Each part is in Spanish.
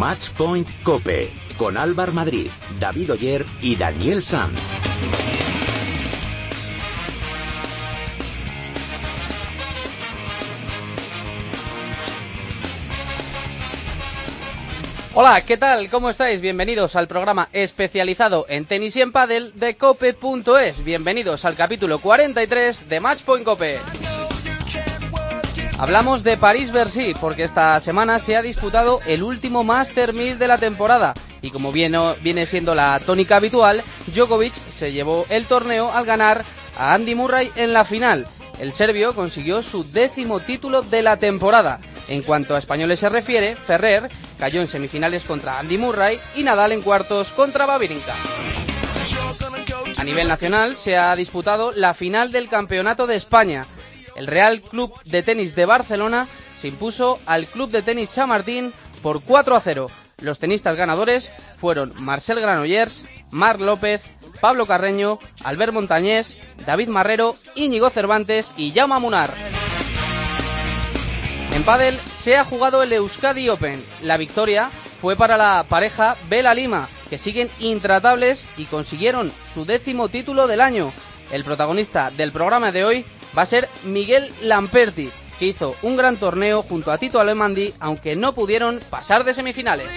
Matchpoint Cope con Álvar Madrid, David Oyer y Daniel Sanz. Hola, ¿qué tal? ¿Cómo estáis? Bienvenidos al programa especializado en tenis y en pádel de cope.es. Bienvenidos al capítulo 43 de Matchpoint Cope. Hablamos de París-Bercy porque esta semana se ha disputado el último Master 1000 de la temporada y como viene, siendo la tónica habitual, Djokovic se llevó el torneo al ganar a Andy Murray en la final. El serbio consiguió su décimo título de la temporada. En cuanto a españoles se refiere, Ferrer cayó en semifinales contra Andy Murray y Nadal en cuartos contra Babirinka. A nivel nacional se ha disputado la final del Campeonato de España. El Real Club de Tenis de Barcelona se impuso al Club de Tenis Chamartín por 4 a 0. Los tenistas ganadores fueron Marcel Granollers, Marc López, Pablo Carreño, Albert Montañés, David Marrero, Íñigo Cervantes y Jaume Munar. En pádel se ha jugado el Euskadi Open. La victoria fue para la pareja Vela Lima, que siguen intratables y consiguieron su décimo título del año. El protagonista del programa de hoy va a ser Miguel Lamperti, que hizo un gran torneo junto a Tito Alemandi, aunque no pudieron pasar de semifinales.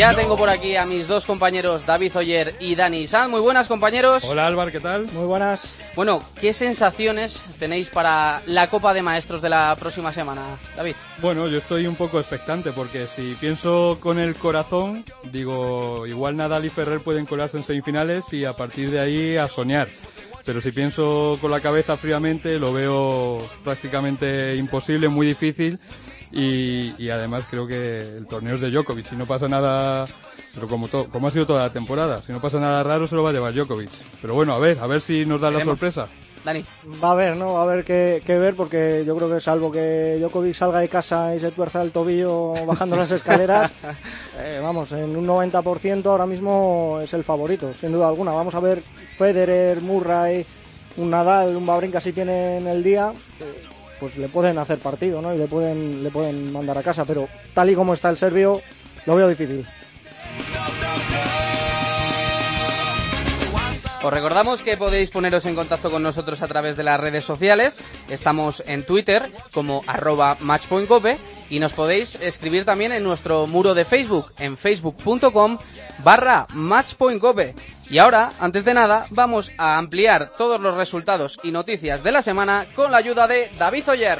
Ya tengo por aquí a mis dos compañeros David Oyer y Dani San. Muy buenas compañeros. Hola Álvaro, ¿qué tal? Muy buenas. Bueno, ¿qué sensaciones tenéis para la Copa de Maestros de la próxima semana, David? Bueno, yo estoy un poco expectante porque si pienso con el corazón, digo, igual Nadal y Ferrer pueden colarse en semifinales y a partir de ahí a soñar. Pero si pienso con la cabeza fríamente, lo veo prácticamente imposible, muy difícil y, y, además creo que el torneo es de Djokovic. Si no pasa nada, pero como, to, como ha sido toda la temporada, si no pasa nada raro se lo va a llevar Djokovic. Pero bueno, a ver, a ver si nos da la sorpresa. Dani. Va a haber, ¿no? Va a haber que, que, ver porque yo creo que salvo que Djokovic salga de casa y se tuerza el tobillo bajando las escaleras, eh, vamos, en un 90% ahora mismo es el favorito, sin duda alguna. Vamos a ver Federer, Murray, un Nadal, un Babrinka si tienen el día. Eh, pues le pueden hacer partido, ¿no? Y le pueden, le pueden mandar a casa, pero tal y como está el serbio, lo veo difícil. Os recordamos que podéis poneros en contacto con nosotros a través de las redes sociales. Estamos en Twitter como arroba matchpointcope y nos podéis escribir también en nuestro muro de Facebook en facebook.com barra matchpointcope. Y ahora, antes de nada, vamos a ampliar todos los resultados y noticias de la semana con la ayuda de David Oyer.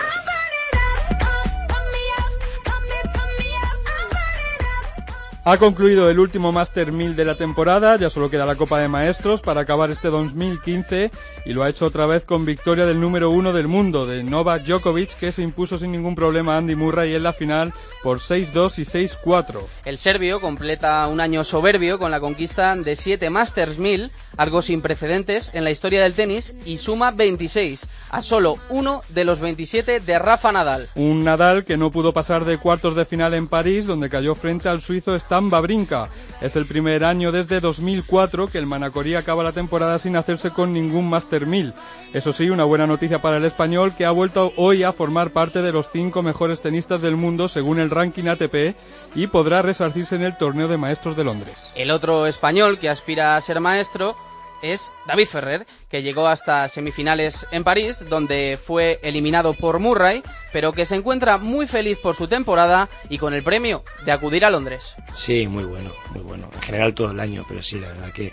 Ha concluido el último Master 1000 de la temporada, ya solo queda la Copa de Maestros para acabar este 2015 y lo ha hecho otra vez con victoria del número uno del mundo, de Novak Djokovic, que se impuso sin ningún problema a Andy Murray en la final por 6-2 y 6-4. El serbio completa un año soberbio con la conquista de 7 Masters 1000, algo sin precedentes en la historia del tenis, y suma 26, a solo uno de los 27 de Rafa Nadal. Un Nadal que no pudo pasar de cuartos de final en París, donde cayó frente al suizo Stan Babrinka. Es el primer año desde 2004 que el Manacorí acaba la temporada sin hacerse con ningún Master 1000. Eso sí, una buena noticia para el español que ha vuelto hoy a formar parte de los cinco mejores tenistas del mundo según el ranking ATP y podrá resarcirse en el torneo de maestros de Londres. El otro español que aspira a ser maestro es David Ferrer, que llegó hasta semifinales en París, donde fue eliminado por Murray, pero que se encuentra muy feliz por su temporada y con el premio de acudir a Londres. Sí, muy bueno, muy bueno. En general todo el año, pero sí, la verdad que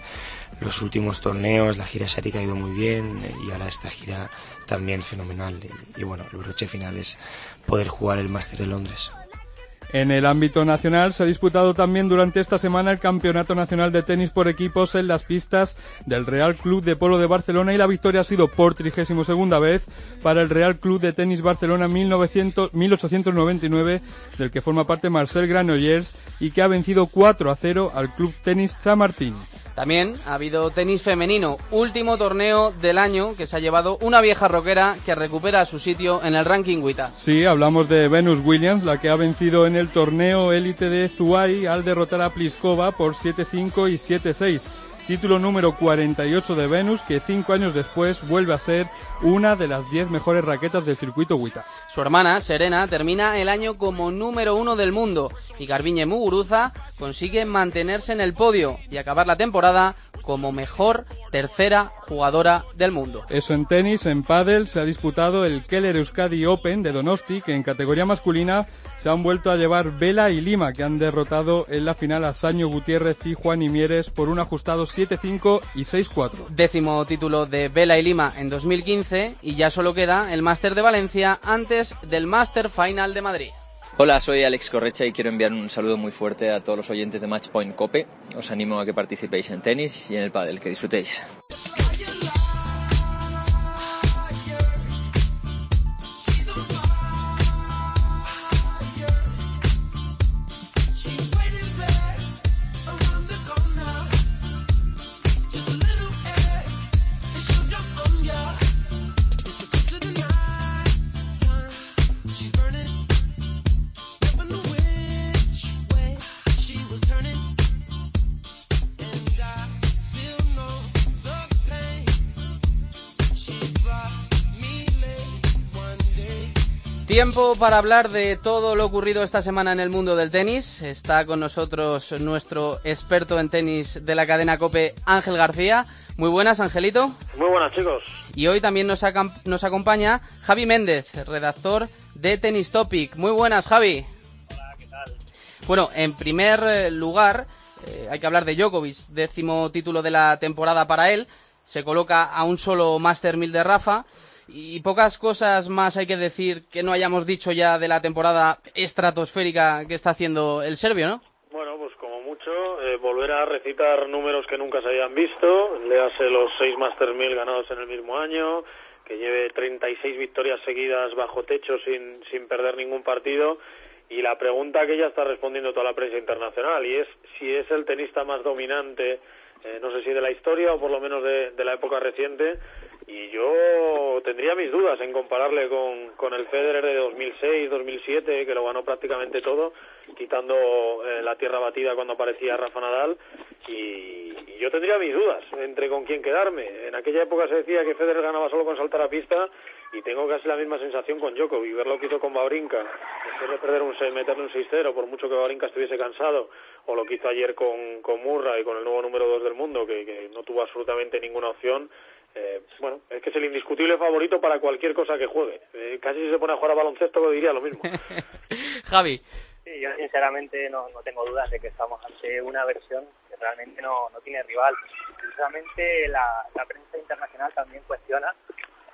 los últimos torneos, la gira asiática ha ido muy bien y ahora esta gira también fenomenal. Y, y bueno, el broche final es poder jugar el Máster de Londres. En el ámbito nacional se ha disputado también durante esta semana el Campeonato Nacional de Tenis por equipos en las pistas del Real Club de Polo de Barcelona y la victoria ha sido por 32 segunda vez para el Real Club de Tenis Barcelona 1900, 1899 del que forma parte Marcel Granollers y que ha vencido 4 a 0 al Club Tenis Chamartín. También ha habido tenis femenino, último torneo del año que se ha llevado una vieja roquera que recupera su sitio en el ranking WTA. Sí, hablamos de Venus Williams, la que ha vencido en el torneo élite de Zuai al derrotar a Pliskova por 7-5 y 7-6. título número 48 de Venus que cinco años después vuelve a ser una de las 10 mejores raquetas del circuito WTA. Su hermana, Serena, termina el año como número uno del mundo y Garbiñe Muguruza consigue mantenerse en el podio y acabar la temporada como mejor tercera jugadora del mundo. Eso en tenis, en pádel se ha disputado el Keller Euskadi Open de Donosti, que en categoría masculina se han vuelto a llevar Vela y Lima, que han derrotado en la final a Saño Gutiérrez y Juan Imieres por un ajustado 7-5 y 6-4. Décimo título de Vela y Lima en 2015 y ya solo queda el Máster de Valencia antes del Máster Final de Madrid. Hola, soy Alex Correcha y quiero enviar un saludo muy fuerte a todos los oyentes de Matchpoint Cope. Os animo a que participéis en tenis y en el pádel, que disfrutéis. Tiempo para hablar de todo lo ocurrido esta semana en el mundo del tenis. Está con nosotros nuestro experto en tenis de la cadena Cope, Ángel García. Muy buenas, Angelito. Muy buenas, chicos. Y hoy también nos, nos acompaña Javi Méndez, redactor de Tennis Topic. Muy buenas, Javi. Hola, ¿qué tal? Bueno, en primer eh, lugar, eh, hay que hablar de Djokovic, décimo título de la temporada para él. Se coloca a un solo Master 1000 de Rafa. Y pocas cosas más hay que decir que no hayamos dicho ya de la temporada estratosférica que está haciendo el serbio, ¿no? Bueno, pues como mucho, eh, volver a recitar números que nunca se habían visto, le hace los seis Master 1000 ganados en el mismo año, que lleve 36 victorias seguidas bajo techo sin, sin perder ningún partido. Y la pregunta que ya está respondiendo toda la prensa internacional, y es si es el tenista más dominante, eh, no sé si de la historia o por lo menos de, de la época reciente, y yo tendría mis dudas en compararle con, con el Federer de 2006, 2007, que lo ganó prácticamente todo, quitando eh, la tierra batida cuando aparecía Rafa Nadal, y, y, yo tendría mis dudas entre con quién quedarme. En aquella época se decía que Federer ganaba solo con saltar a pista, y tengo casi la misma sensación con Djokovic, ver lo que hizo con Babrinka, después de perder un meterle un 6-0, por mucho que Babrinka estuviese cansado, o lo que hizo ayer con, con Murray, con el nuevo número 2 del mundo, que, que no tuvo absolutamente ninguna opción, eh, bueno, es que es el indiscutible favorito para cualquier cosa que juegue. Eh, casi si se pone a jugar a baloncesto lo diría lo mismo. Javi. Sí, yo sinceramente no, no tengo dudas de que estamos ante una versión que realmente no, no tiene rival. Precisamente la, la prensa internacional también cuestiona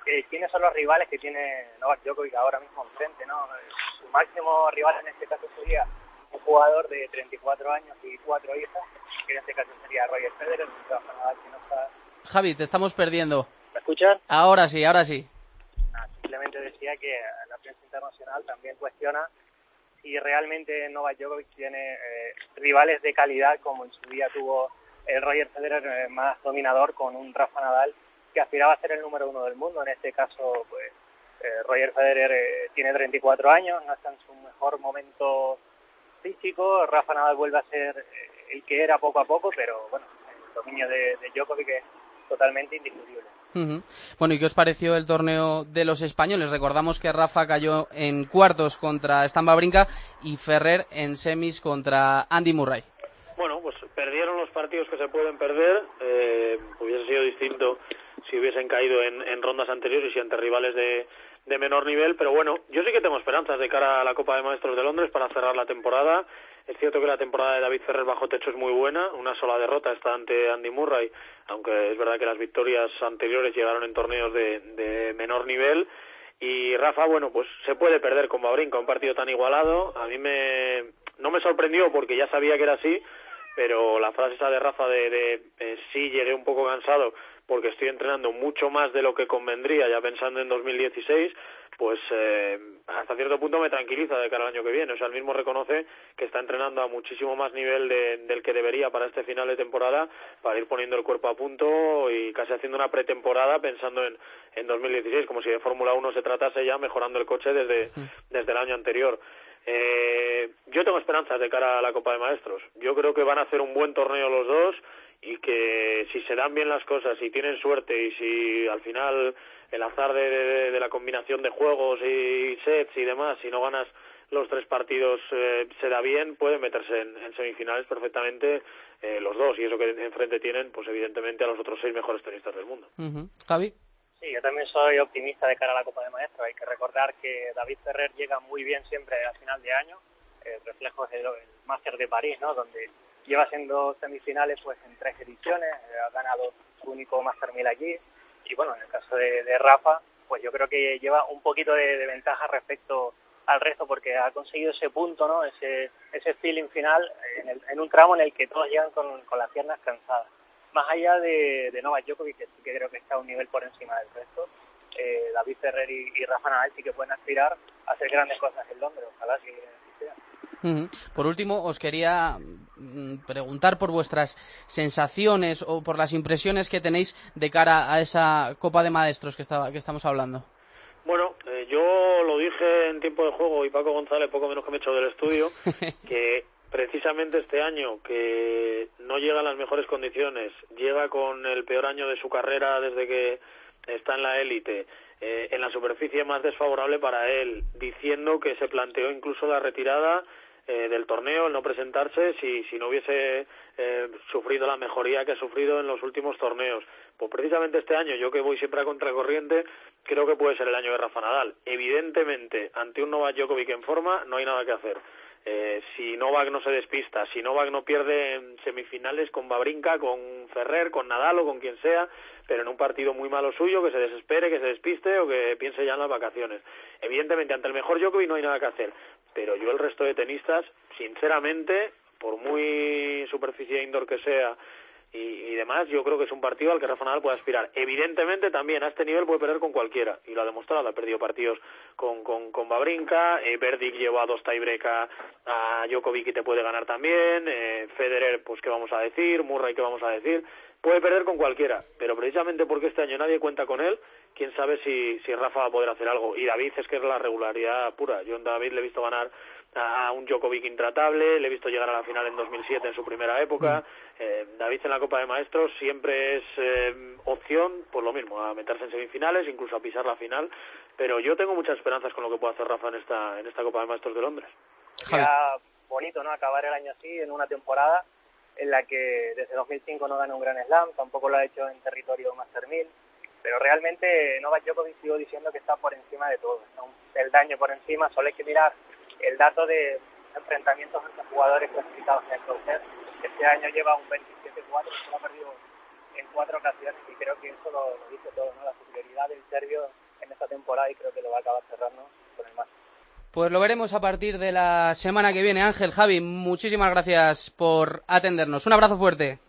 eh, quiénes son los rivales que tiene Novak Djokovic ahora mismo enfrente, ¿no? Su máximo rival en este caso sería un jugador de 34 años y cuatro hijas, que en este caso sería Roger Federer, que no está Javi, te estamos perdiendo. ¿Me escuchan? Ahora sí, ahora sí. Ah, simplemente decía que la prensa internacional también cuestiona si realmente Novak Djokovic tiene eh, rivales de calidad como en su día tuvo el Roger Federer eh, más dominador con un Rafa Nadal que aspiraba a ser el número uno del mundo. En este caso, pues eh, Roger Federer eh, tiene 34 años, no está en su mejor momento físico. Rafa Nadal vuelve a ser eh, el que era poco a poco, pero bueno, el dominio de, de Djokovic es totalmente indiscutible. Uh -huh. Bueno, ¿y qué os pareció el torneo de los españoles? Recordamos que Rafa cayó en cuartos contra Stamba Brinca y Ferrer en semis contra Andy Murray. Bueno, pues perdieron los partidos que se pueden perder. Eh, hubiese sido distinto si hubiesen caído en, en rondas anteriores y ante rivales de, de menor nivel, pero bueno, yo sí que tengo esperanzas de cara a la Copa de Maestros de Londres para cerrar la temporada. Es cierto que la temporada de David Ferrer bajo techo es muy buena, una sola derrota está ante Andy Murray, aunque es verdad que las victorias anteriores llegaron en torneos de, de menor nivel. Y Rafa, bueno, pues se puede perder con Babrinka, un partido tan igualado. A mí me no me sorprendió porque ya sabía que era así, pero la frase esa de Rafa de, de eh, sí llegué un poco cansado porque estoy entrenando mucho más de lo que convendría ya pensando en 2016, pues eh, hasta cierto punto me tranquiliza de cara al año que viene. O sea, él mismo reconoce que está entrenando a muchísimo más nivel de, del que debería para este final de temporada, para ir poniendo el cuerpo a punto y casi haciendo una pretemporada pensando en, en 2016, como si de Fórmula 1 se tratase ya mejorando el coche desde, desde el año anterior. Eh, yo tengo esperanzas de cara a la Copa de Maestros. Yo creo que van a hacer un buen torneo los dos y que si se dan bien las cosas, y tienen suerte y si al final el azar de, de, la combinación de juegos y sets y demás, si no ganas los tres partidos eh, se da bien, pueden meterse en, semifinales perfectamente eh, los dos y eso que enfrente tienen, pues evidentemente a los otros seis mejores tenistas del mundo. Javi. Sí, yo también soy optimista de cara a la Copa de Maestros. Hay que recordar que David Ferrer llega muy bien siempre a final de año. El reflejo es el, Máster de París, ¿no? Donde lleva siendo semifinales pues en tres ediciones, eh, ha ganado su único Master 1000 allí. Y bueno, en el caso de, Rafa, pues yo creo que lleva un poquito de ventaja respecto al resto porque ha conseguido ese punto, ¿no? Ese, ese feeling final en, en un tramo en el que todos llegan con, las piernas cansadas. Más allá de, de Novak Djokovic, que sí que creo que está un nivel por encima del resto, eh, David Ferrer y, Rafa Nadal sí que pueden aspirar a hacer grandes cosas en Londres, ojalá sea. Por último, os quería mm, preguntar por vuestras sensaciones o por las impresiones que tenéis de cara a esa Copa de Maestros que, estaba, que estamos hablando. Bueno, eh, yo lo dije en tiempo de juego y Paco González, poco menos que me he hecho del estudio, que precisamente este año, que no llega en las mejores condiciones, llega con el peor año de su carrera desde que está en la élite, eh, en la superficie más desfavorable para él, diciendo que se planteó incluso la retirada eh, del torneo, el no presentarse si, si no hubiese eh, sufrido la mejoría que ha sufrido en los últimos torneos. Pues precisamente este año, yo que voy siempre a contracorriente, creo que puede ser el año de Rafa Nadal. Evidentemente, ante un Novak Djokovic en forma, no hay nada que hacer. Eh, si Novak no se despista, si Novak no pierde en semifinales con Babrinka, con Ferrer, con Nadal o con quien sea, pero en un partido muy malo suyo, que se desespere, que se despiste o que piense ya en las vacaciones. Evidentemente, ante el mejor Djokovic no hay nada que hacer pero yo el resto de tenistas, sinceramente, por muy superficie indoor que sea y, demás, yo creo que es un partido al que Rafa Nadal puede aspirar. Evidentemente también a este nivel puede perder con cualquiera, y lo ha demostrado, ha perdido partidos con, con, con Babrinka, eh, Verdic llevó a dos tiebreak a, Djokovic y te puede ganar también, eh, Federer, pues qué vamos a decir, Murray qué vamos a decir, puede perder con cualquiera, pero precisamente porque este año nadie cuenta con él, quién sabe si, si Rafa va a poder hacer algo. Y David es que es la regularidad pura. Yo en David le he visto ganar a un Djokovic intratable, le he visto llegar a la final en 2007 en su primera época. Mm. Eh, David en la Copa de Maestros siempre es eh, opción, por lo mismo, a meterse en semifinales, incluso a pisar la final. Pero yo tengo muchas esperanzas con lo que puede hacer Rafa en esta, en esta Copa de Maestros de Londres. Sería bonito, ¿no? Acabar el año así, en una temporada en la que desde 2005 no gana un Gran Slam, tampoco lo ha hecho en territorio Master 1000 pero realmente Novak Djokovic sigo diciendo que está por encima de todo, el daño por encima, solo hay que mirar el dato de enfrentamientos entre jugadores clasificados en el Closer. Este año lleva un 27-4, solo ha perdido en cuatro ocasiones y creo que eso lo, dice todo, ¿no? la superioridad del serbio en esta temporada y creo que lo va a acabar cerrando con el más. Pues lo veremos a partir de la semana que viene. Ángel, Javi, muchísimas gracias por atendernos. Un abrazo fuerte.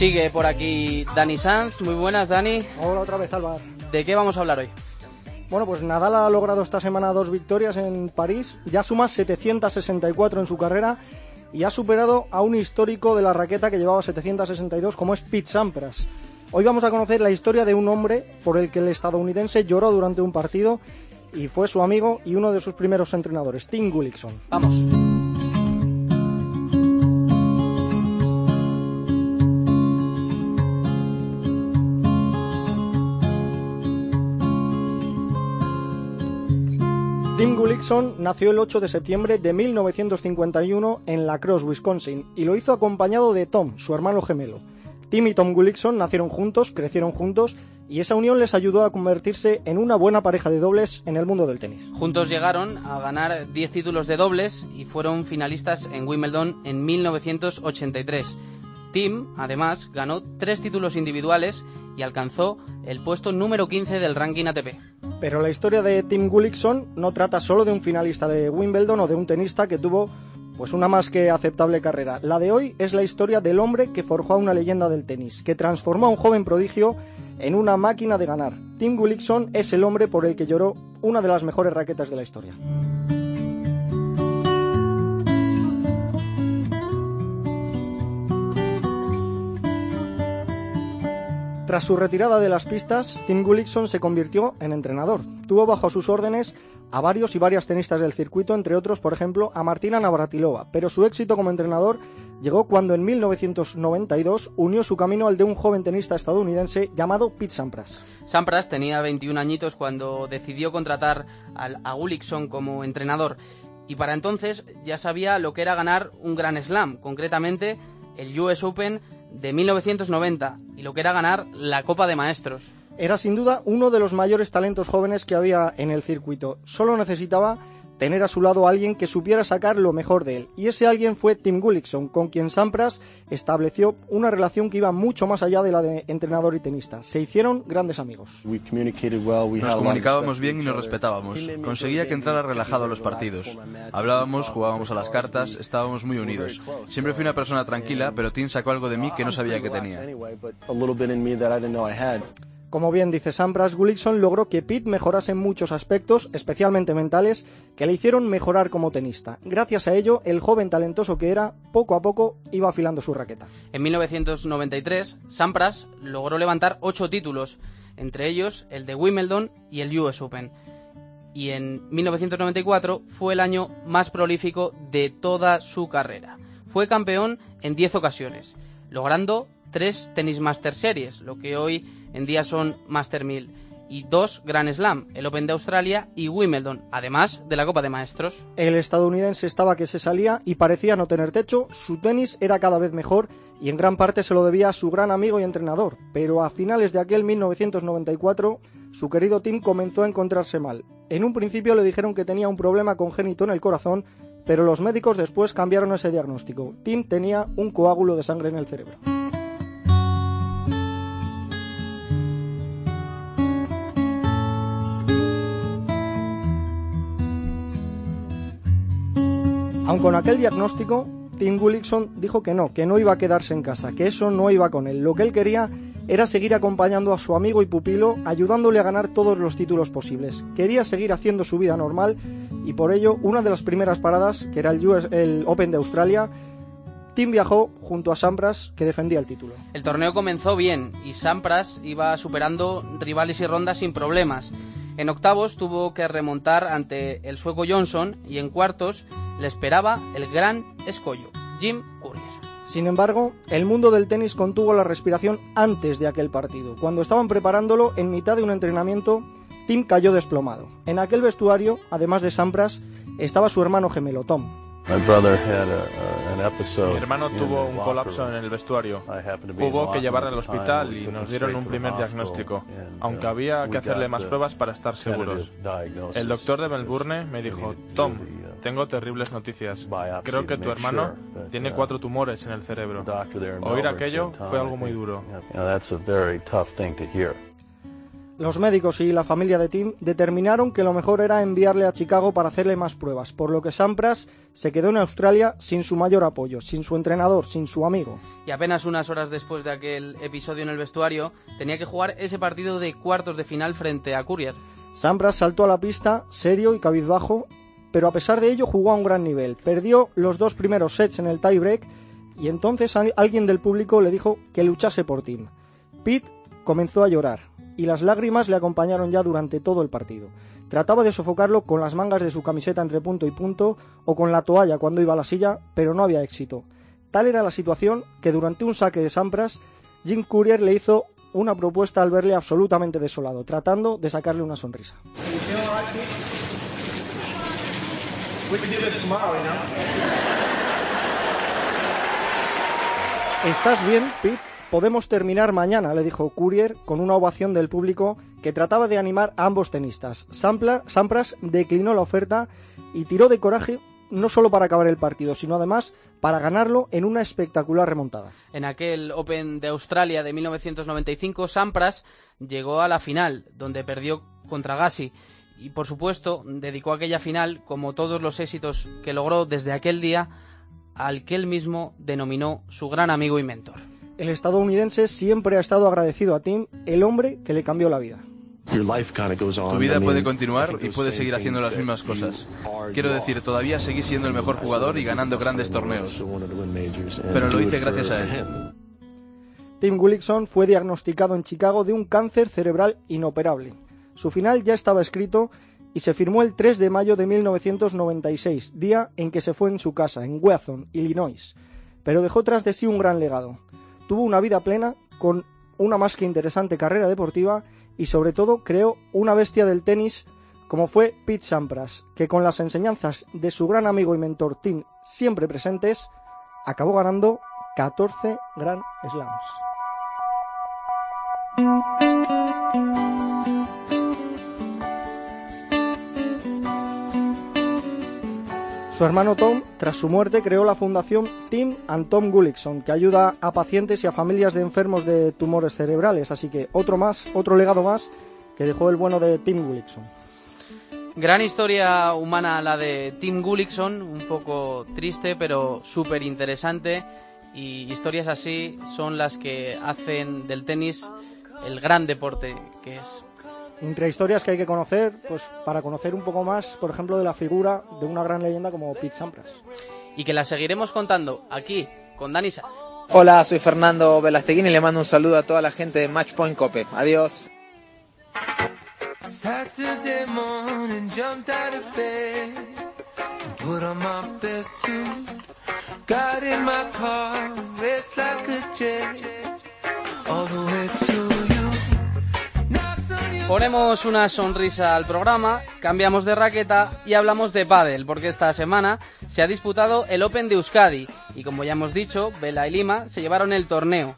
Sigue por aquí Dani Sanz. Muy buenas, Dani. Hola otra vez, Álvaro. ¿De qué vamos a hablar hoy? Bueno, pues Nadal ha logrado esta semana dos victorias en París. Ya suma 764 en su carrera y ha superado a un histórico de la raqueta que llevaba 762 como es Pete Sampras. Hoy vamos a conocer la historia de un hombre por el que el estadounidense lloró durante un partido y fue su amigo y uno de sus primeros entrenadores, Tim Gullickson. Vamos. Gullickson nació el 8 de septiembre de 1951 en La Crosse, Wisconsin, y lo hizo acompañado de Tom, su hermano gemelo. Tim y Tom Gullickson nacieron juntos, crecieron juntos, y esa unión les ayudó a convertirse en una buena pareja de dobles en el mundo del tenis. Juntos llegaron a ganar 10 títulos de dobles y fueron finalistas en Wimbledon en 1983. Tim, además, ganó tres títulos individuales y alcanzó el puesto número 15 del ranking ATP. Pero la historia de Tim Gullickson no trata solo de un finalista de Wimbledon o de un tenista que tuvo pues una más que aceptable carrera. La de hoy es la historia del hombre que forjó a una leyenda del tenis, que transformó a un joven prodigio en una máquina de ganar. Tim Gullickson es el hombre por el que lloró una de las mejores raquetas de la historia. Tras su retirada de las pistas, Tim Gullickson se convirtió en entrenador. Tuvo bajo sus órdenes a varios y varias tenistas del circuito, entre otros, por ejemplo, a Martina Navratilova, pero su éxito como entrenador llegó cuando en 1992 unió su camino al de un joven tenista estadounidense llamado Pete Sampras. Sampras tenía 21 añitos cuando decidió contratar a Gullickson como entrenador y para entonces ya sabía lo que era ganar un Grand Slam, concretamente el US Open de 1990 y lo que era ganar la Copa de Maestros. Era sin duda uno de los mayores talentos jóvenes que había en el circuito. Solo necesitaba tener a su lado a alguien que supiera sacar lo mejor de él. Y ese alguien fue Tim Gullickson, con quien Sampras estableció una relación que iba mucho más allá de la de entrenador y tenista. Se hicieron grandes amigos. Nos comunicábamos bien y nos respetábamos. Conseguía que entrara relajado a los partidos. Hablábamos, jugábamos a las cartas, estábamos muy unidos. Siempre fui una persona tranquila, pero Tim sacó algo de mí que no sabía que tenía. Como bien dice Sampras, Gullickson logró que Pitt mejorase en muchos aspectos, especialmente mentales, que le hicieron mejorar como tenista. Gracias a ello, el joven talentoso que era, poco a poco iba afilando su raqueta. En 1993, Sampras logró levantar ocho títulos, entre ellos el de Wimbledon y el US Open. Y en 1994 fue el año más prolífico de toda su carrera. Fue campeón en 10 ocasiones, logrando tres Tennis Master Series, lo que hoy en día son Master 1000 y dos Grand Slam, el Open de Australia y Wimbledon, además de la Copa de Maestros. El estadounidense estaba que se salía y parecía no tener techo, su tenis era cada vez mejor y en gran parte se lo debía a su gran amigo y entrenador, pero a finales de aquel 1994 su querido Tim comenzó a encontrarse mal. En un principio le dijeron que tenía un problema congénito en el corazón, pero los médicos después cambiaron ese diagnóstico. Tim tenía un coágulo de sangre en el cerebro. Aun con aquel diagnóstico, Tim Gullickson dijo que no, que no iba a quedarse en casa, que eso no iba con él. Lo que él quería era seguir acompañando a su amigo y pupilo, ayudándole a ganar todos los títulos posibles. Quería seguir haciendo su vida normal y por ello una de las primeras paradas, que era el Open de Australia, Tim viajó junto a Sampras, que defendía el título. El torneo comenzó bien y Sampras iba superando rivales y rondas sin problemas. En octavos tuvo que remontar ante el sueco Johnson y en cuartos le esperaba el gran escollo, Jim Courier. Sin embargo, el mundo del tenis contuvo la respiración antes de aquel partido. Cuando estaban preparándolo, en mitad de un entrenamiento, Tim cayó desplomado. En aquel vestuario, además de Sampras, estaba su hermano gemelo, Tom. Mi hermano tuvo un colapso en el vestuario. Hubo que llevarle al hospital y nos dieron un primer diagnóstico, aunque había que hacerle más pruebas para estar seguros. El doctor de Melbourne me dijo, Tom, tengo terribles noticias. Creo que tu hermano tiene cuatro tumores en el cerebro. Oír aquello fue algo muy duro. Los médicos y la familia de Tim determinaron que lo mejor era enviarle a Chicago para hacerle más pruebas, por lo que Sampras se quedó en Australia sin su mayor apoyo, sin su entrenador, sin su amigo. Y apenas unas horas después de aquel episodio en el vestuario, tenía que jugar ese partido de cuartos de final frente a Courier. Sampras saltó a la pista, serio y cabizbajo, pero a pesar de ello jugó a un gran nivel. Perdió los dos primeros sets en el tiebreak y entonces alguien del público le dijo que luchase por Tim. Pete comenzó a llorar y las lágrimas le acompañaron ya durante todo el partido. Trataba de sofocarlo con las mangas de su camiseta entre punto y punto o con la toalla cuando iba a la silla, pero no había éxito. Tal era la situación que durante un saque de Sampras, Jim Courier le hizo una propuesta al verle absolutamente desolado, tratando de sacarle una sonrisa. ¿Estás bien, Pete? Podemos terminar mañana, le dijo Courier con una ovación del público que trataba de animar a ambos tenistas. Sampras declinó la oferta y tiró de coraje no solo para acabar el partido, sino además para ganarlo en una espectacular remontada. En aquel Open de Australia de 1995, Sampras llegó a la final, donde perdió contra Gassi. Y por supuesto, dedicó aquella final, como todos los éxitos que logró desde aquel día, al que él mismo denominó su gran amigo y mentor. el estadounidense siempre ha estado agradecido a Tim, el hombre que le cambió la vida. Tu vida puede continuar y puedes seguir haciendo las mismas cosas. Quiero decir, todavía seguís siendo el mejor jugador y ganando grandes torneos. Pero lo hice gracias a él. Tim Gullickson fue diagnosticado en Chicago de un cáncer cerebral inoperable. Su final ya estaba escrito y se firmó el 3 de mayo de 1996, día en que se fue en su casa, en Weathon, Illinois. Pero dejó tras de sí un gran legado. Tuvo una vida plena con una más que interesante carrera deportiva y sobre todo creó una bestia del tenis como fue Pete Sampras, que con las enseñanzas de su gran amigo y mentor Tim siempre presentes, acabó ganando 14 Grand Slams. Su hermano Tom, tras su muerte, creó la fundación Tim and Tom Gullickson, que ayuda a pacientes y a familias de enfermos de tumores cerebrales. Así que otro más, otro legado más que dejó el bueno de Tim Gullickson. Gran historia humana la de Tim Gullickson, un poco triste pero súper interesante. Y historias así son las que hacen del tenis el gran deporte que es entre historias que hay que conocer, pues para conocer un poco más, por ejemplo, de la figura de una gran leyenda como Pete Sampras. Y que la seguiremos contando aquí con Dani Hola, soy Fernando Velasteguín y le mando un saludo a toda la gente de Matchpoint Cope. Adiós. Ponemos una sonrisa al programa, cambiamos de raqueta y hablamos de pádel, porque esta semana se ha disputado el Open de Euskadi y como ya hemos dicho, Vela y Lima se llevaron el torneo.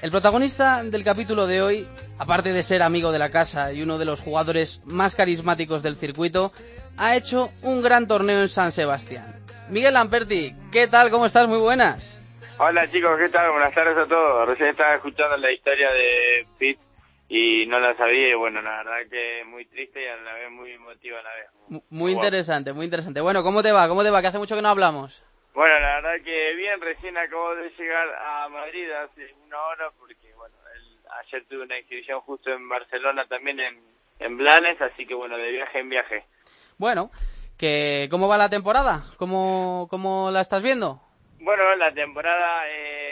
El protagonista del capítulo de hoy, aparte de ser amigo de la casa y uno de los jugadores más carismáticos del circuito, ha hecho un gran torneo en San Sebastián. Miguel Lamperti, ¿qué tal? ¿Cómo estás? Muy buenas. Hola chicos, ¿qué tal? Buenas tardes a todos. Recién estaba escuchando la historia de Pete y no la sabía y bueno, la verdad que muy triste y a la vez muy emotiva a la vez. Muy, interesante, muy interesante. Bueno, ¿cómo te va? ¿Cómo te va? Que hace mucho que no hablamos. Bueno, la verdad que bien, recién acabo de llegar a Madrid hace una hora porque bueno, ayer tuve una exhibición justo en Barcelona también en, en Blanes, así que bueno, de viaje en viaje. Bueno, que ¿cómo va la temporada? ¿Cómo, cómo la estás viendo? Bueno, la temporada... Eh,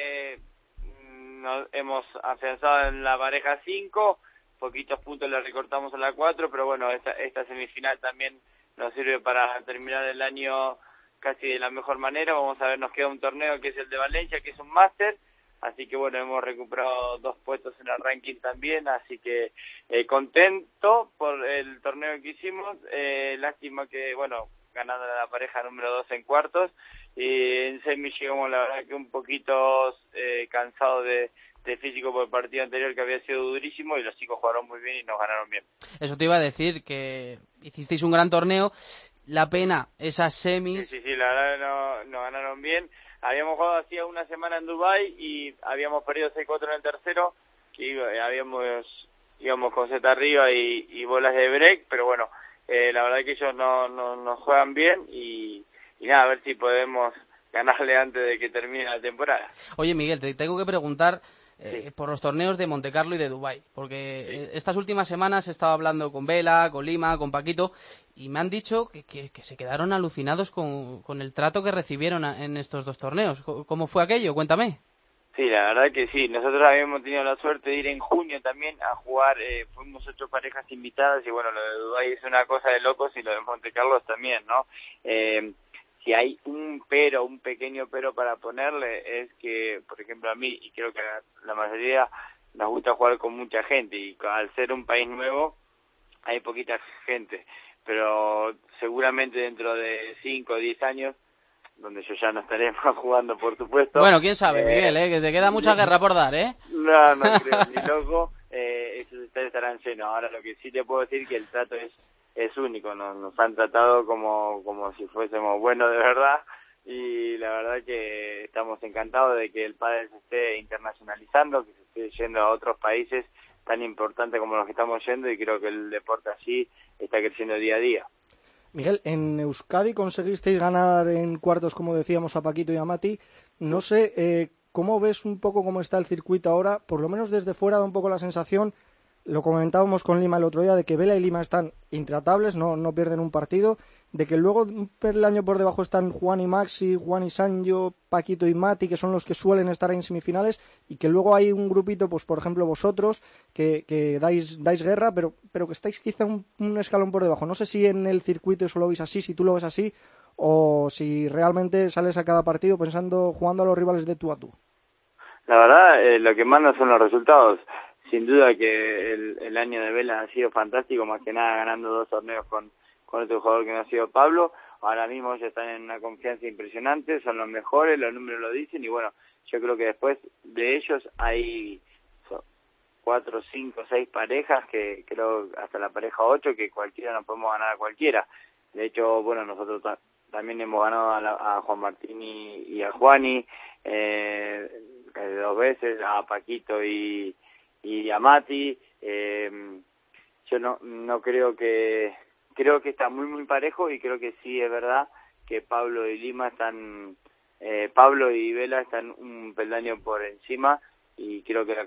nos hemos afianzado en la pareja 5, poquitos puntos le recortamos a la 4, pero bueno, esta, esta semifinal también nos sirve para terminar el año casi de la mejor manera. Vamos a ver, nos queda un torneo que es el de Valencia, que es un máster, así que bueno, hemos recuperado dos puestos en el ranking también, así que eh, contento por el torneo que hicimos, eh, lástima que, bueno, ganando la pareja número 2 en cuartos, y en semi llegamos la verdad que un poquito eh, cansado de, físico por el partido anterior que había sido durísimo y los chicos jugaron muy bien y nos ganaron bien. Eso te iba a decir, que hicisteis un gran torneo, la pena, esas semis... Sí, sí, la verdad nos ganaron bien. Habíamos jugado hacía una semana en Dubai y habíamos perdido 6-4 en el tercero, que habíamos íbamos con Z arriba y, bolas de break, pero bueno, eh, la verdad que ellos no, no, nos juegan bien y y nada, a ver si podemos ganarle antes de que termine la temporada. Oye, Miguel, te tengo que preguntar eh, por los torneos de Monte Carlo y de Dubai, porque eh, estas últimas semanas he estado hablando con Vela, con Lima, con Paquito, y me han dicho que, que, se quedaron alucinados con, con, el trato que recibieron en estos dos torneos. ¿Cómo fue aquello? Cuéntame. Sí, la verdad que sí. Nosotros habíamos tenido la suerte de ir en junio también a jugar. Eh, fuimos ocho parejas invitadas y bueno, lo de Dubái es una cosa de locos y lo de Monte Carlo también, ¿no? Eh, si hay un pero, un pequeño pero para ponerle, es que, por ejemplo, a mí, y creo que a la mayoría nos gusta jugar con mucha gente, y al ser un país nuevo, hay poquita gente, pero seguramente dentro de 5 o 10 años, donde yo ya no estaré más jugando, por supuesto. Bueno, quién sabe, eh, Miguel, ¿eh? que te queda mucha guerra por dar, ¿eh? No, no creo, ni loco, eh, esos estarán llenos. Ahora, lo que sí te puedo decir que el trato es es único, nos, nos han tratado como, como si fuésemos buenos de verdad y la verdad que estamos encantados de que el padre se esté internacionalizando, que se esté yendo a otros países tan importantes como los que estamos yendo y creo que el deporte así está creciendo día a día. Miguel, en Euskadi conseguisteis ganar en cuartos, como decíamos, a Paquito y a Mati. No sé eh, ¿cómo ves un poco cómo está el circuito ahora? Por lo menos desde fuera da un poco la sensación, lo comentábamos con Lima el otro día, de que Vela y Lima están intratables, no, no pierden un partido, de que luego el año por debajo están Juan y Maxi, Juan y Sancho, Paquito y Mati, que son los que suelen estar en semifinales, y que luego hay un grupito, pues por ejemplo vosotros, que, que dais, dais guerra, pero, pero que estáis quizá un, escalón por debajo. No sé si en el circuito eso lo veis así, si tú lo ves así, o si realmente sales a cada partido pensando, jugando a los rivales de tú a tú. La verdad, eh, lo que manda son los resultados. Sin duda que el, el año de Vela ha sido fantástico, más que nada ganando dos torneos con con otro jugador que no ha sido Pablo. Ahora mismo ya están en una confianza impresionante, son los mejores, los números lo dicen y bueno, yo creo que después de ellos hay cuatro, cinco, seis parejas que creo hasta la pareja ocho que cualquiera no podemos ganar a cualquiera. De hecho, bueno, nosotros también hemos ganado a, Juan Martín y, a Juani eh, dos veces, a Paquito y, y a Mati. Eh, yo no, no creo que creo que está muy muy parejo y creo que sí es verdad que Pablo y Lima están eh, Pablo y Vela están un peldaño por encima y creo que la,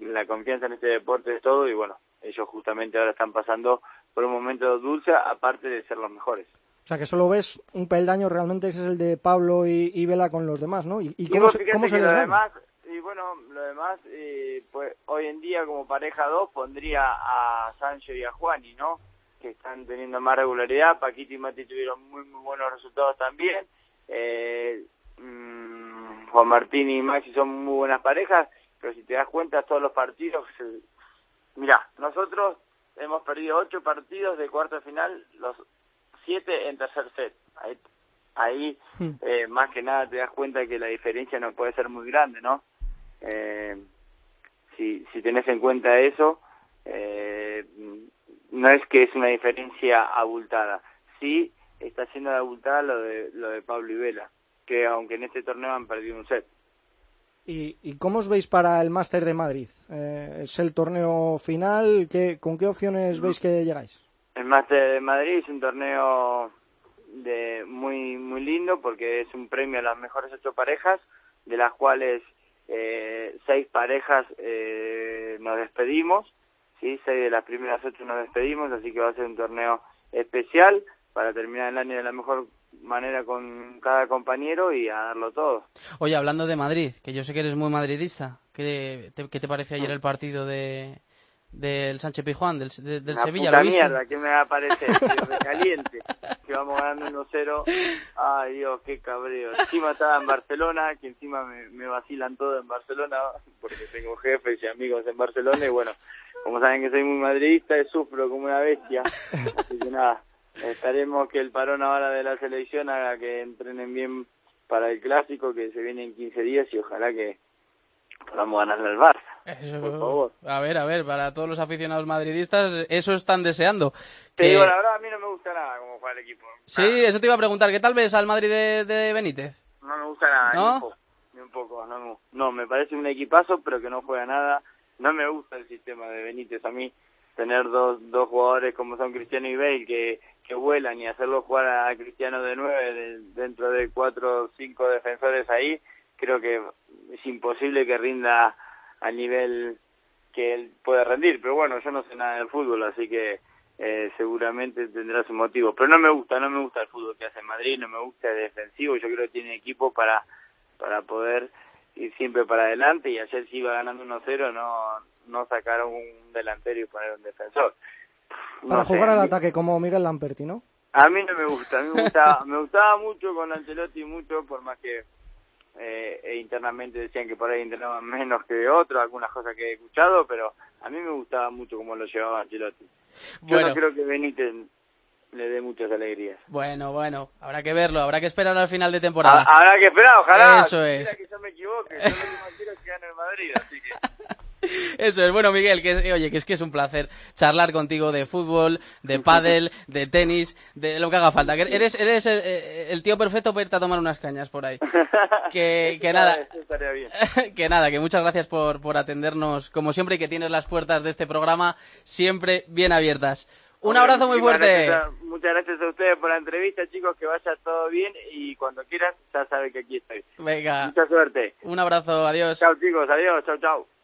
la confianza en este deporte es todo y bueno ellos justamente ahora están pasando por un momento dulce aparte de ser los mejores o sea que solo ves un peldaño realmente que es el de Pablo y, Vela con los demás ¿no? y, cómo, se, cómo se les demás, y bueno lo demás eh, pues hoy en día como pareja dos pondría a Sancho y a Juani no que están teniendo más regularidad. Paquito y Mati tuvieron muy, muy buenos resultados también. Eh, mm, Juan Martín y Maxi son muy buenas parejas, pero si te das cuenta, todos los partidos. mira, nosotros hemos perdido ocho partidos de cuarto final, los siete en tercer set. Ahí, ahí hmm. eh, más que nada te das cuenta que la diferencia no puede ser muy grande, ¿no? Eh, si, si tenés en cuenta eso, eh, no es que es una diferencia abultada. Sí está siendo abultada lo de, lo de Pablo y Vela, que aunque en este torneo han perdido un set. ¿Y, y cómo os veis para el Máster de Madrid? Eh, ¿Es el torneo final? ¿Qué, ¿Con qué opciones veis que llegáis? El Máster de Madrid es un torneo de muy muy lindo porque es un premio a las mejores ocho parejas, de las cuales eh, seis parejas eh, nos despedimos ¿sí? Seis de las primeras ocho nos despedimos, así que va a ser un torneo especial para terminar el año de la mejor manera con cada compañero y a darlo todo. Oye, hablando de Madrid, que yo sé que eres muy madridista, ¿qué te, qué te parece ayer el partido de, del Sánchez Pijuán, del, del Sevilla. Puta mierda, que me va a parecer, caliente, que vamos ganando 1-0. Ay Dios, qué cabreo. Encima estaba en Barcelona, que encima me, me vacilan todo en Barcelona, porque tengo jefes y amigos en Barcelona, y bueno, como saben que soy muy madridista, sufro como una bestia. Así que nada, esperemos que el parón ahora de la selección haga que entrenen bien para el clásico que se viene en 15 días y ojalá que podamos ganarle al Barça. Por favor. A ver, a ver, para todos los aficionados madridistas, eso están deseando. Te digo, la verdad, a mí no me gusta nada cómo juega el equipo. Sí, eso te iba a preguntar, ¿qué tal ves al Madrid de, Benítez? No me gusta nada, ¿No? ni un poco, no, no, me parece un equipazo, pero que no juega nada no me gusta el sistema de Benítez a mí tener dos dos jugadores como son Cristiano y Bale que que vuelan y hacerlo jugar a Cristiano de nueve dentro de cuatro o cinco defensores ahí creo que es imposible que rinda al nivel que él puede rendir pero bueno yo no sé nada del fútbol así que eh, seguramente tendrá su motivo pero no me gusta no me gusta el fútbol que hace Madrid no me gusta el defensivo yo creo que tiene equipo para para poder ir siempre para adelante y ayer si iba ganando 1-0 no, no sacaron un delantero y poner un defensor. para jugar al ataque como Miguel Lamperti, ¿no? A mí no me gusta, a mí me gustaba, me gustaba mucho con Ancelotti mucho, por más que eh, e internamente decían que por ahí entrenaban menos que otros, algunas cosas que he escuchado, pero a mí me gustaba mucho cómo lo llevaba Ancelotti. Yo no creo que Benítez le dé muchas alegrías. Bueno, bueno, habrá que verlo, habrá que esperar al final de temporada. habrá que esperar, ojalá. Eso es. Que yo me equivoque, yo no quiero que gane el Madrid, así que... Eso es, bueno Miguel, que oye, que es que es un placer charlar contigo de fútbol, de pádel, de tenis, de lo que haga falta. Que eres eres eh, el, tío perfecto para irte a tomar unas cañas por ahí. Que, que nada, que nada, que muchas gracias por, por atendernos como siempre y que tienes las puertas de este programa siempre bien abiertas. Un abrazo muy fuerte. muchas gracias a ustedes por la entrevista, chicos, que vaya todo bien y cuando quieras ya saben que aquí estoy. Venga. Mucha suerte. Un abrazo, adiós. Chao chicos, adiós, chao, chao.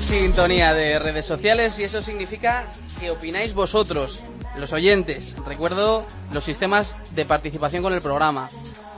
Sintonía de redes sociales y eso significa que opináis vosotros, los oyentes. Recuerdo los sistemas de participación con el programa.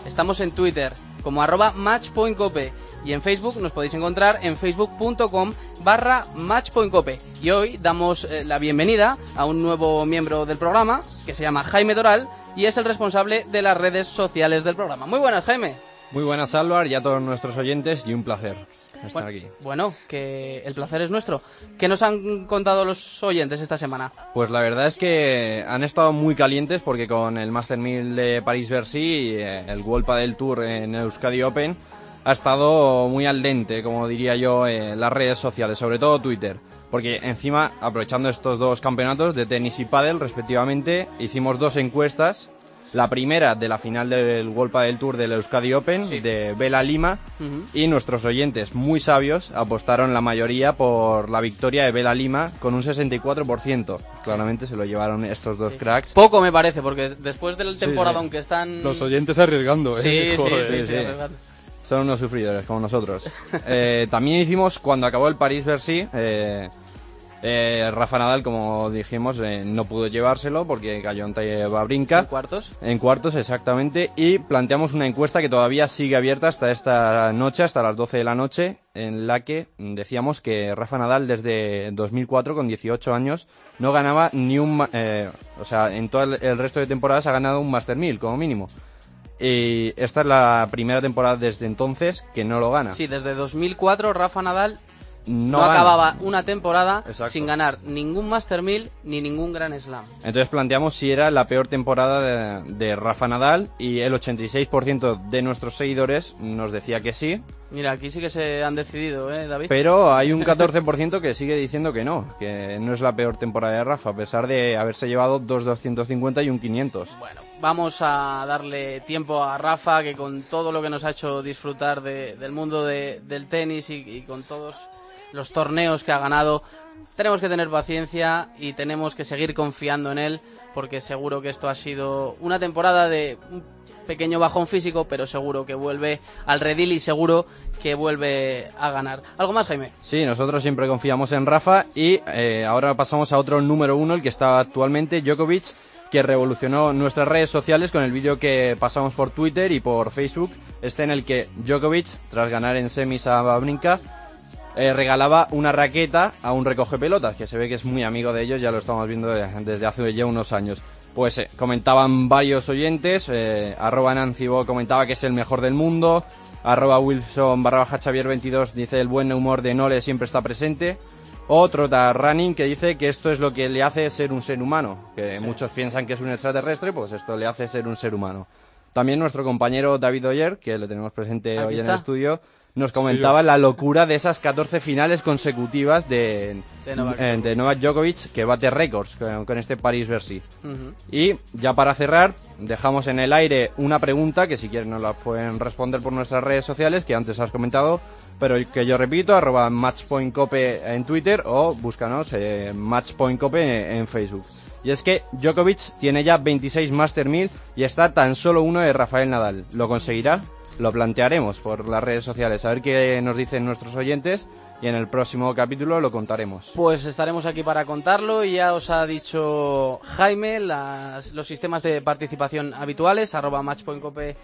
Estamos en Twitter como arroba matchpointcope y en Facebook nos podéis encontrar en facebook.com barra matchpointcope. Y hoy damos eh, la bienvenida a un nuevo miembro del programa que se llama Jaime Doral y es el responsable de las redes sociales del programa. Muy buenas, Jaime. Muy buenas, Álvaro, y a todos nuestros oyentes, y un placer estar bueno, aquí. Bueno, que el placer es nuestro. ¿Qué nos han contado los oyentes esta semana? Pues la verdad es que han estado muy calientes porque con el Master 1000 de París-Bercy, eh, el World del Tour en Euskadi Open, ha estado muy al dente, como diría yo, en las redes sociales, sobre todo Twitter. Porque encima, aprovechando estos dos campeonatos de tenis y pádel, respectivamente, hicimos dos encuestas la primera de la final del World del Tour del Euskadi Open de Vela Lima y nuestros oyentes muy sabios apostaron la mayoría por la victoria de Vela Lima con un 64%. Claramente se lo llevaron estos dos cracks. Poco me parece porque después del temporada aunque están los oyentes arriesgando, ¿eh? sí, sí, sí, Son unos sufridores como nosotros. Eh, también hicimos cuando acabó el París-Bercy eh, eh, Rafa Nadal, como dijimos, eh, no pudo llevárselo porque cayó en Babrinka. ¿En cuartos? En cuartos, exactamente. Y planteamos una encuesta que todavía sigue abierta hasta esta noche, hasta las 12 de la noche, en la que decíamos que Rafa Nadal desde 2004, con 18 años, no ganaba ni un... Eh, o sea, en todo el, resto de temporadas ha ganado un Master 1000, como mínimo. Y esta es la primera temporada desde entonces que no lo gana. Sí, desde 2004 Rafa Nadal no, acababa una temporada sin ganar ningún Master 1000 ni ningún Grand Slam. Entonces planteamos si era la peor temporada de, Rafa Nadal y el 86% de nuestros seguidores nos decía que sí. Mira, aquí sí que se han decidido, ¿eh, David? Pero hay un 14% que sigue diciendo que no, que no es la peor temporada de Rafa, a pesar de haberse llevado dos 250 y un 500. Bueno, vamos a darle tiempo a Rafa, que con todo lo que nos ha hecho disfrutar del mundo del tenis y con todos los torneos que ha ganado. Tenemos que tener paciencia y tenemos que seguir confiando en él porque seguro que esto ha sido una temporada de un pequeño bajón físico, pero seguro que vuelve al redil y seguro que vuelve a ganar. ¿Algo más, Jaime? Sí, nosotros siempre confiamos en Rafa y eh, ahora pasamos a otro número uno, el que está actualmente, Djokovic, que revolucionó nuestras redes sociales con el vídeo que pasamos por Twitter y por Facebook, este en el que Djokovic, tras ganar en semis a Babrinka, eh, regalaba una raqueta a un recoge pelotas, que se ve que es muy amigo de ellos, ya lo estamos viendo desde hace ya unos años. Pues eh, comentaban varios oyentes, eh, arroba Nancibo comentaba que es el mejor del mundo, arroba Wilson barra baja Xavier 22 dice el buen humor de Nole siempre está presente, otro da Running que dice que esto es lo que le hace ser un ser humano, que muchos piensan que es un extraterrestre, pues esto le hace ser un ser humano. También nuestro compañero David Oyer, que le tenemos presente hoy en el estudio, nos comentaba la locura de esas 14 finales consecutivas de, de, Novak, Djokovic, que bate récords con, este París-Bercy. Y ya para cerrar, dejamos en el aire una pregunta que si quieren nos la pueden responder por nuestras redes sociales, que antes has comentado, pero que yo repito, arroba matchpointcope en Twitter o búscanos eh, matchpointcope en Facebook. Y es que Djokovic tiene ya 26 Master 1000 y está tan solo uno de Rafael Nadal. ¿Lo conseguirá? Lo plantearemos por las redes sociales, a ver qué nos dicen nuestros oyentes y en el próximo capítulo lo contaremos. Pues estaremos aquí para contarlo y ya os ha dicho Jaime los sistemas de participación habituales, arroba matchpointcope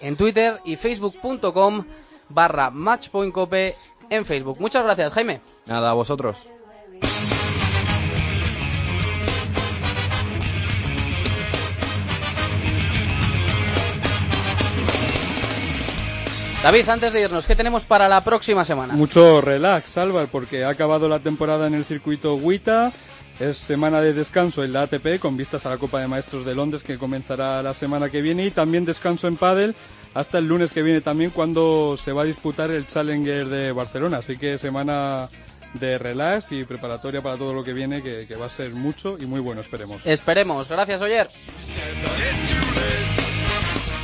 en Twitter y facebook.com barra matchpointcope en Facebook. Muchas gracias, Jaime. Nada, a vosotros. David, antes de irnos, ¿qué tenemos para la próxima semana? Mucho relax, Álvaro, porque ha acabado la temporada en el circuito WITA. Es semana de descanso en la ATP con vistas a la Copa de Maestros de Londres que comenzará la semana que viene y también descanso en pádel hasta el lunes que viene también cuando se va a disputar el Challenger de Barcelona. Así que semana de relax y preparatoria para todo lo que viene que, que va a ser mucho y muy bueno, esperemos. Esperemos. Gracias, Oyer.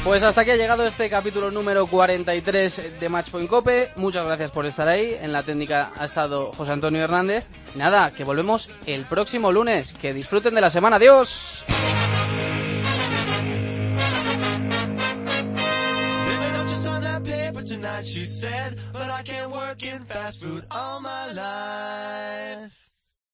Pues hasta aquí ha llegado este capítulo número 43 de Matchpoint Cope. Muchas gracias por estar ahí. En la técnica ha estado José Antonio Hernández. Nada, que volvemos el próximo lunes. Que disfruten de la semana. Adiós.